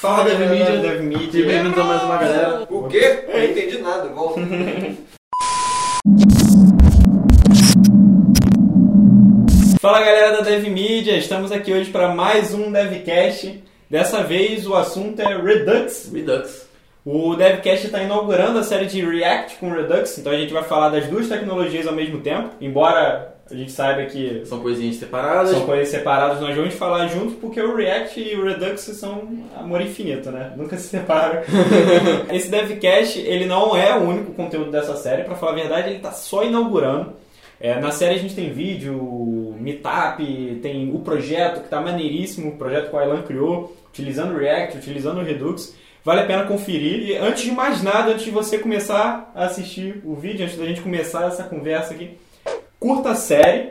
Fala, Dev Media. Dev Media. Bem-vindos a mais uma galera. O quê? Eu não entendi nada. Volta. Fala galera da Dev Media, estamos aqui hoje para mais um DevCast. Dessa vez o assunto é Redux. Redux. O DevCast está inaugurando a série de React com Redux, então a gente vai falar das duas tecnologias ao mesmo tempo. Embora a gente saiba que São coisinhas separadas. são coisas separadas, nós vamos falar junto porque o React e o Redux são amor infinito, né? Nunca se separam. Esse DevCast, ele não é o único conteúdo dessa série, para falar a verdade, ele está só inaugurando. É, na série a gente tem vídeo, meetup, tem o projeto que tá maneiríssimo, o projeto que o Aylan criou, utilizando o React, utilizando o Redux. Vale a pena conferir. E antes de mais nada, antes de você começar a assistir o vídeo, antes da gente começar essa conversa aqui, curta a série,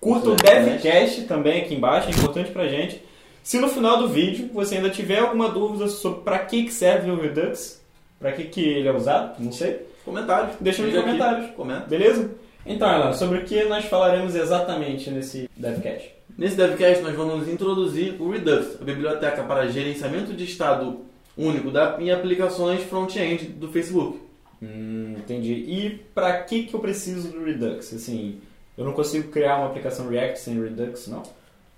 curta o DevCast também aqui embaixo, é importante pra gente. Se no final do vídeo você ainda tiver alguma dúvida sobre para que, que serve o Redux, para que, que ele é usado, não sei, Comentários. Deixa nos aqui. comentários. Comenta. Beleza? Então, Alan, sobre o que nós falaremos exatamente nesse DevCast? Nesse DevCast nós vamos introduzir o Redux, a biblioteca para gerenciamento de estado único da, em aplicações front-end do Facebook. Hum, entendi. E para que que eu preciso do Redux? Assim, eu não consigo criar uma aplicação React sem Redux, não?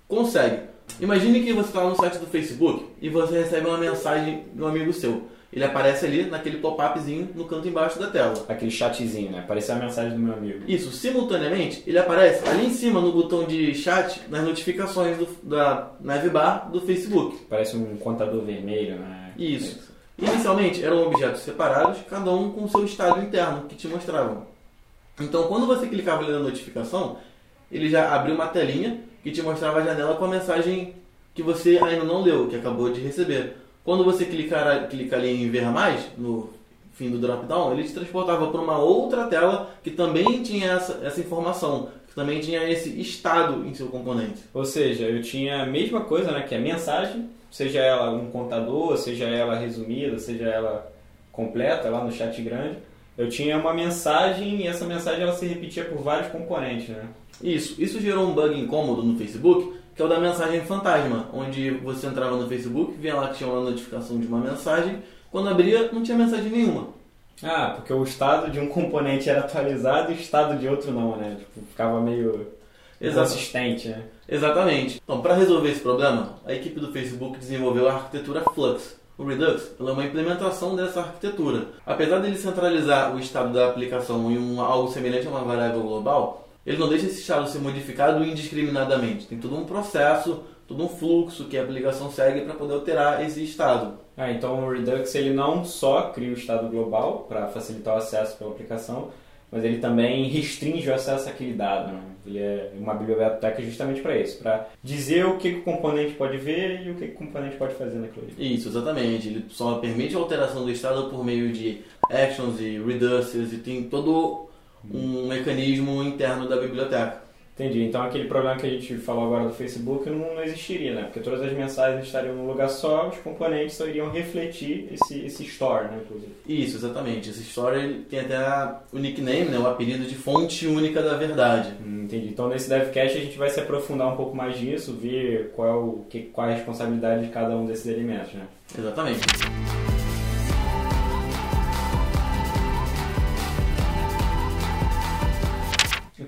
Consegue. Imagine que você está no site do Facebook e você recebe uma mensagem de um amigo seu. Ele aparece ali naquele pop-upzinho no canto embaixo da tela. Aquele chatzinho, né? Apareceu a mensagem do meu amigo. Isso, simultaneamente, ele aparece ali em cima no botão de chat nas notificações do, da navbar do Facebook. Parece um contador vermelho, né? Isso. Inicialmente eram objetos separados, cada um com seu estado interno que te mostravam. Então, quando você clicava ali na notificação, ele já abriu uma telinha que te mostrava a janela com a mensagem que você ainda não leu, que acabou de receber. Quando você clicar, clica ali em ver mais, no fim do drop-down, ele te transportava para uma outra tela que também tinha essa, essa informação, que também tinha esse estado em seu componente. Ou seja, eu tinha a mesma coisa, né? Que é mensagem, seja ela um contador, seja ela resumida, seja ela completa lá no chat grande. Eu tinha uma mensagem e essa mensagem ela se repetia por vários componentes, né? Isso, isso gerou um bug incômodo no Facebook, que é o da mensagem fantasma, onde você entrava no Facebook, via lá que tinha uma notificação de uma mensagem, quando abria não tinha mensagem nenhuma. Ah, porque o estado de um componente era atualizado e o estado de outro não, né? Tipo, ficava meio Exato. inconsistente, né? Exatamente. Então, para resolver esse problema, a equipe do Facebook desenvolveu a arquitetura Flux. O Redux é uma implementação dessa arquitetura. Apesar dele centralizar o estado da aplicação em um, algo semelhante a uma variável global, ele não deixa esse estado ser modificado indiscriminadamente. Tem todo um processo, todo um fluxo que a aplicação segue para poder alterar esse estado. Ah, então o Redux ele não só cria o estado global para facilitar o acesso pela aplicação, mas ele também restringe o acesso àquele dado. Né? Ele é uma biblioteca justamente para isso, para dizer o que, que o componente pode ver e o que, que o componente pode fazer naquilo. Isso, exatamente. Ele só permite a alteração do estado por meio de actions e reduces e tem todo um mecanismo interno da biblioteca. Entendi. Então aquele problema que a gente falou agora do Facebook não, não existiria, né? Porque todas as mensagens estariam num lugar só, os componentes só iriam refletir esse, esse store, né? Inclusive. Isso, exatamente. Esse store tem até o nickname, né, o apelido de fonte única da verdade. Hum, Entendi. Então nesse DevCast a gente vai se aprofundar um pouco mais nisso, ver qual é, o, que, qual é a responsabilidade de cada um desses elementos, né? Exatamente.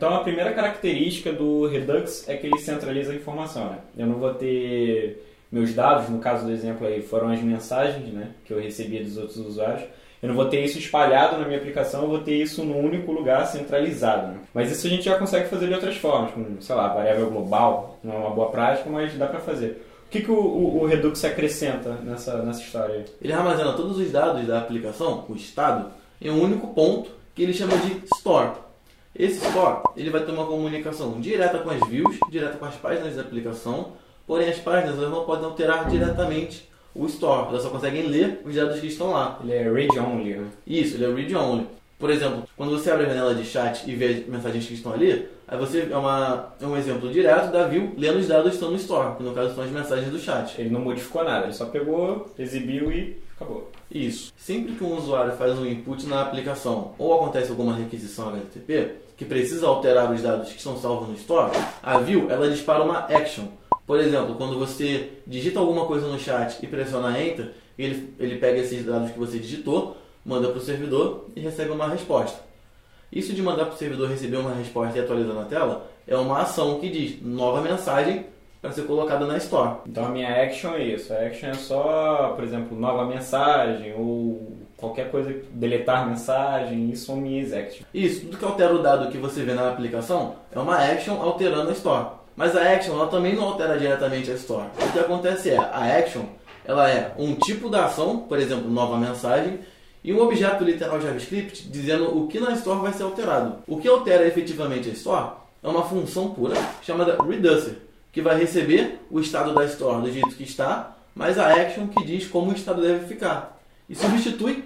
Então a primeira característica do Redux é que ele centraliza a informação, né? Eu não vou ter meus dados, no caso do exemplo aí, foram as mensagens, né, que eu recebia dos outros usuários. Eu não vou ter isso espalhado na minha aplicação, eu vou ter isso num único lugar centralizado. Né? Mas isso a gente já consegue fazer de outras formas, com, sei lá, variável global, não é uma boa prática, mas dá para fazer. O que, que o, o, o Redux acrescenta nessa, nessa história aí? Ele armazena todos os dados da aplicação, o estado, em um único ponto que ele chama de store. Esse store ele vai ter uma comunicação direta com as views, direta com as páginas da aplicação, porém as páginas elas não podem alterar diretamente o store, elas só conseguem ler os dados que estão lá. Ele é read-only, né? Isso, ele é read only. Por exemplo, quando você abre a janela de chat e vê as mensagens que estão ali, aí você é, uma, é um exemplo direto da view lendo os dados que estão no store, que no caso são as mensagens do chat. Ele não modificou nada, ele só pegou, exibiu e acabou. Isso. Sempre que um usuário faz um input na aplicação ou acontece alguma requisição HTTP que precisa alterar os dados que estão salvos no store, a view ela dispara uma action Por exemplo, quando você digita alguma coisa no chat e pressiona Enter, ele, ele pega esses dados que você digitou, manda para o servidor e recebe uma resposta. Isso de mandar para o servidor receber uma resposta e atualizar na tela é uma ação que diz nova mensagem para ser colocada na Store. Então a minha action é isso. A action é só, por exemplo, nova mensagem ou qualquer coisa, deletar mensagem, isso são minhas actions. Isso, tudo que altera o dado que você vê na aplicação é uma action alterando a Store. Mas a action ela também não altera diretamente a Store. O que acontece é, a action ela é um tipo da ação, por exemplo, nova mensagem, e um objeto literal JavaScript dizendo o que na Store vai ser alterado. O que altera efetivamente a Store é uma função pura chamada reducer, que vai receber o estado da Store do jeito que está, mas a action que diz como o estado deve ficar. E substitui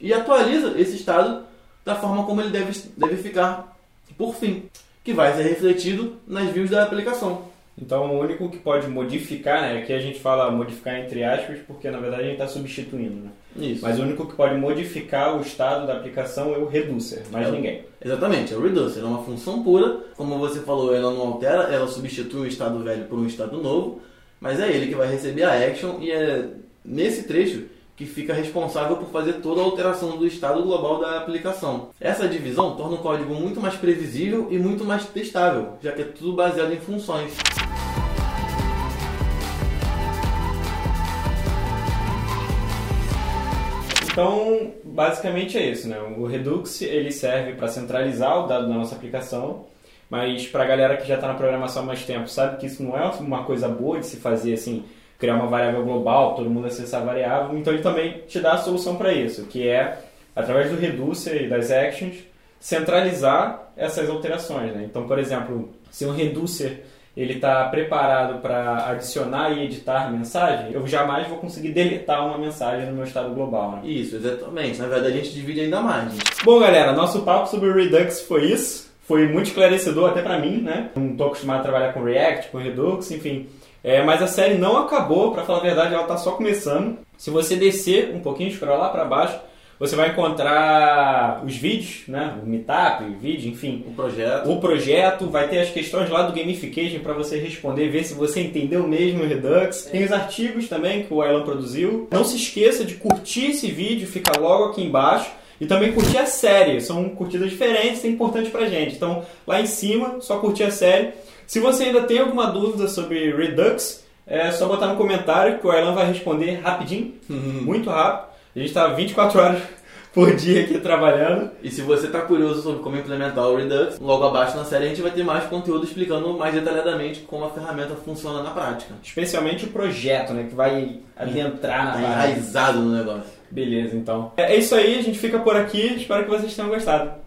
e atualiza esse estado da forma como ele deve, deve ficar por fim, que vai ser refletido nas views da aplicação. Então o único que pode modificar, né? Aqui a gente fala modificar entre aspas, porque na verdade a gente está substituindo, né? Isso. Mas o único que pode modificar o estado da aplicação é o reducer, mais É o- ninguém. Exatamente, é o reducer, é uma função pura, como você falou, ela não altera, ela substitui um estado velho por um estado novo, mas é ele que vai receber a action e é nesse trecho que fica responsável por fazer toda a alteração do estado global da aplicação. Essa divisão torna o código muito mais previsível e muito mais testável, já que é tudo baseado em funções. Então, basicamente é isso, né? O Redux ele serve para centralizar o dado da nossa aplicação, mas para a galera que já está na programação há mais tempo, sabe que isso não é uma coisa boa de se fazer assim, criar uma variável global, todo mundo acessar a variável. Então ele também te dá a solução para isso, que é através do Reducer e das actions centralizar essas alterações, né? Então, por exemplo, se um Reducer ele está preparado para adicionar e editar mensagem, eu jamais vou conseguir deletar uma mensagem no meu estado global. Né? Isso, exatamente. Na verdade, a gente divide ainda mais. gente. Bom, galera, nosso papo sobre o Redux foi isso. Foi muito esclarecedor até para mim, né? Não estou acostumado a trabalhar com React, com Redux, enfim. É, mas a série não acabou, para falar a verdade, ela está só começando. Se você descer um pouquinho, scrollar para baixo, você vai encontrar os vídeos, né? O Meetup, o vídeo, enfim. O projeto. O projeto vai ter as questões lá do gamification para você responder, ver se você entendeu mesmo o Redux. Tem os artigos também que o Alan produziu. Não se esqueça de curtir esse vídeo, fica logo aqui embaixo. E também curtir a série, são curtidas diferentes, é importante pra gente. Então, lá em cima, só curtir a série. Se você ainda tem alguma dúvida sobre Redux, é só botar no comentário que o Alan vai responder rapidinho, muito rápido. A gente tá 24 horas por dia aqui trabalhando. E se você está curioso sobre como implementar o Redux, logo abaixo na série a gente vai ter mais conteúdo explicando mais detalhadamente como a ferramenta funciona na prática. Especialmente o projeto, né? Que vai adentrar na Tá enraizado no negócio. Beleza, então. É é isso aí, a gente fica por aqui. Espero que vocês tenham gostado.